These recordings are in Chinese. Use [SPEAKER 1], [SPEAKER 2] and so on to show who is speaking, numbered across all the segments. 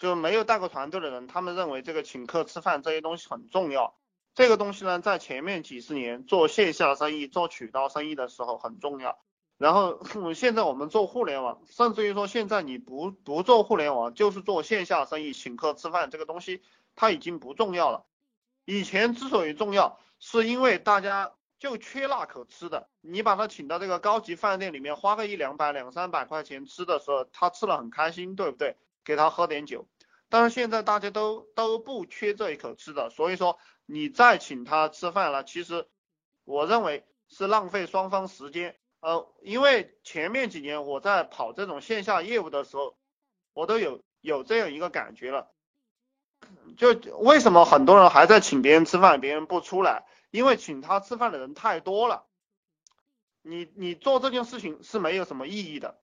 [SPEAKER 1] 就没有带过团队的人，他们认为这个请客吃饭这些东西很重要。这个东西呢，在前面几十年做线下生意、做渠道生意的时候很重要。然后现在我们做互联网，甚至于说现在你不不做互联网，就是做线下生意，请客吃饭这个东西，它已经不重要了。以前之所以重要，是因为大家就缺那可吃的，你把他请到这个高级饭店里面，花个一两百、两三百块钱吃的时候，他吃了很开心，对不对？给他喝点酒。但是现在大家都都不缺这一口吃的，所以说你再请他吃饭了，其实我认为是浪费双方时间。呃，因为前面几年我在跑这种线下业务的时候，我都有有这样一个感觉了，就为什么很多人还在请别人吃饭，别人不出来？因为请他吃饭的人太多了，你你做这件事情是没有什么意义的。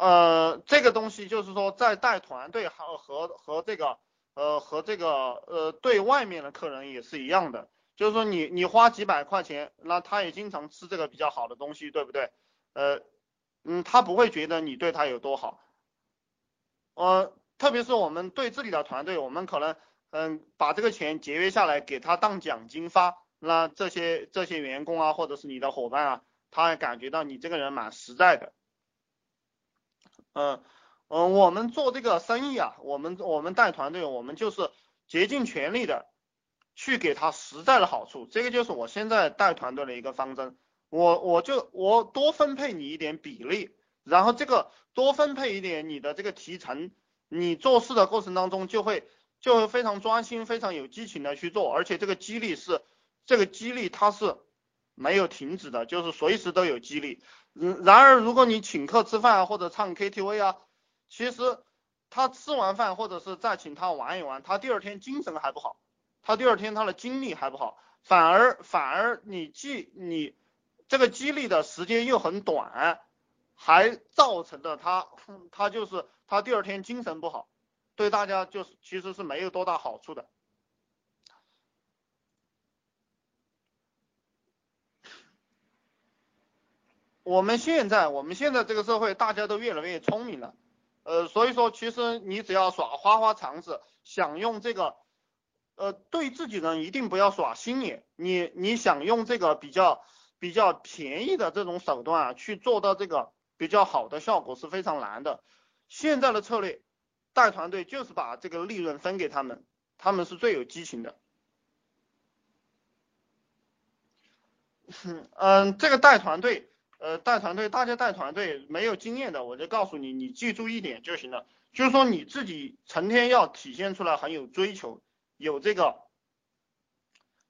[SPEAKER 1] 呃，这个东西就是说，在带团队和和和这个。呃，和这个呃对外面的客人也是一样的，就是说你你花几百块钱，那他也经常吃这个比较好的东西，对不对？呃，嗯，他不会觉得你对他有多好。呃，特别是我们对自己的团队，我们可能嗯把这个钱节约下来给他当奖金发，那这些这些员工啊，或者是你的伙伴啊，他也感觉到你这个人蛮实在的。嗯。嗯，我们做这个生意啊，我们我们带团队，我们就是竭尽全力的去给他实在的好处，这个就是我现在带团队的一个方针。我我就我多分配你一点比例，然后这个多分配一点你的这个提成，你做事的过程当中就会就会非常专心，非常有激情的去做，而且这个激励是这个激励它是没有停止的，就是随时都有激励。嗯，然而如果你请客吃饭，或者唱 KTV 啊。其实他吃完饭，或者是再请他玩一玩，他第二天精神还不好，他第二天他的精力还不好，反而反而你既你这个激励的时间又很短，还造成的他他就是他第二天精神不好，对大家就是其实是没有多大好处的。我们现在我们现在这个社会，大家都越来越聪明了。呃，所以说，其实你只要耍花花肠子，想用这个，呃，对自己人一定不要耍心眼。你你想用这个比较比较便宜的这种手段啊，去做到这个比较好的效果是非常难的。现在的策略，带团队就是把这个利润分给他们，他们是最有激情的。嗯，这个带团队。呃，带团队，大家带团队没有经验的，我就告诉你，你记住一点就行了，就是说你自己成天要体现出来很有追求，有这个，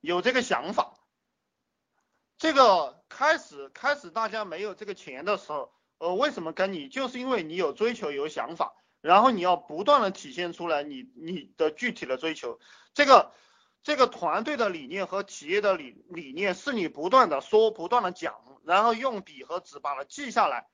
[SPEAKER 1] 有这个想法。这个开始开始大家没有这个钱的时候，呃，为什么跟你？就是因为你有追求，有想法，然后你要不断的体现出来你你的具体的追求，这个。这个团队的理念和企业的理理念是你不断的说、不断的讲，然后用笔和纸把它记下来。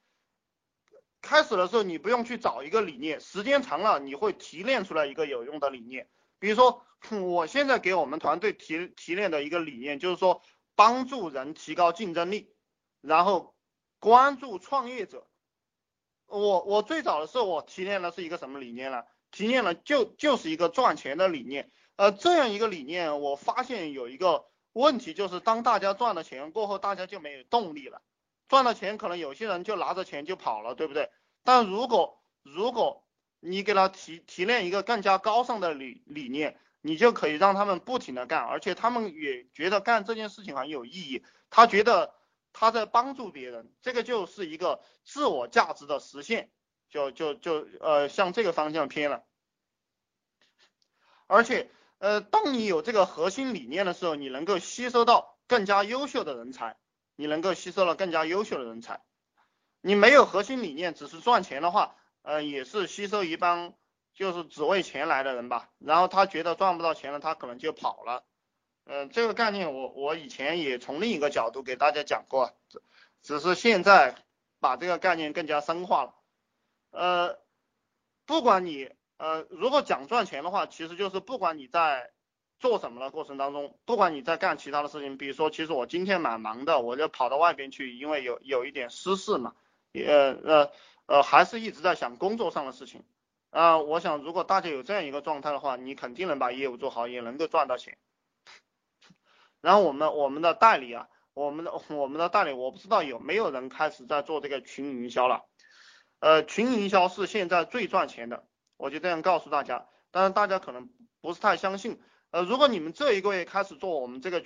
[SPEAKER 1] 开始的时候你不用去找一个理念，时间长了你会提炼出来一个有用的理念。比如说，我现在给我们团队提提炼的一个理念就是说，帮助人提高竞争力，然后关注创业者。我我最早的时候我提炼的是一个什么理念呢？提炼了就就是一个赚钱的理念。呃，这样一个理念，我发现有一个问题，就是当大家赚了钱过后，大家就没有动力了。赚了钱，可能有些人就拿着钱就跑了，对不对？但如果如果你给他提提炼一个更加高尚的理理念，你就可以让他们不停的干，而且他们也觉得干这件事情很有意义，他觉得他在帮助别人，这个就是一个自我价值的实现，就就就呃向这个方向偏了，而且。呃，当你有这个核心理念的时候，你能够吸收到更加优秀的人才，你能够吸收了更加优秀的人才。你没有核心理念，只是赚钱的话，呃，也是吸收一帮就是只为钱来的人吧。然后他觉得赚不到钱了，他可能就跑了。嗯，这个概念我我以前也从另一个角度给大家讲过，只只是现在把这个概念更加深化了。呃，不管你。呃，如果讲赚钱的话，其实就是不管你在做什么的过程当中，不管你在干其他的事情，比如说，其实我今天蛮忙的，我就跑到外边去，因为有有一点私事嘛，呃呃呃，还是一直在想工作上的事情啊。我想，如果大家有这样一个状态的话，你肯定能把业务做好，也能够赚到钱。然后我们我们的代理啊，我们的我们的代理，我不知道有没有人开始在做这个群营销了。呃，群营销是现在最赚钱的，我就这样告诉大家。当然大家可能不是太相信。呃，如果你们这一个月开始做我们这个。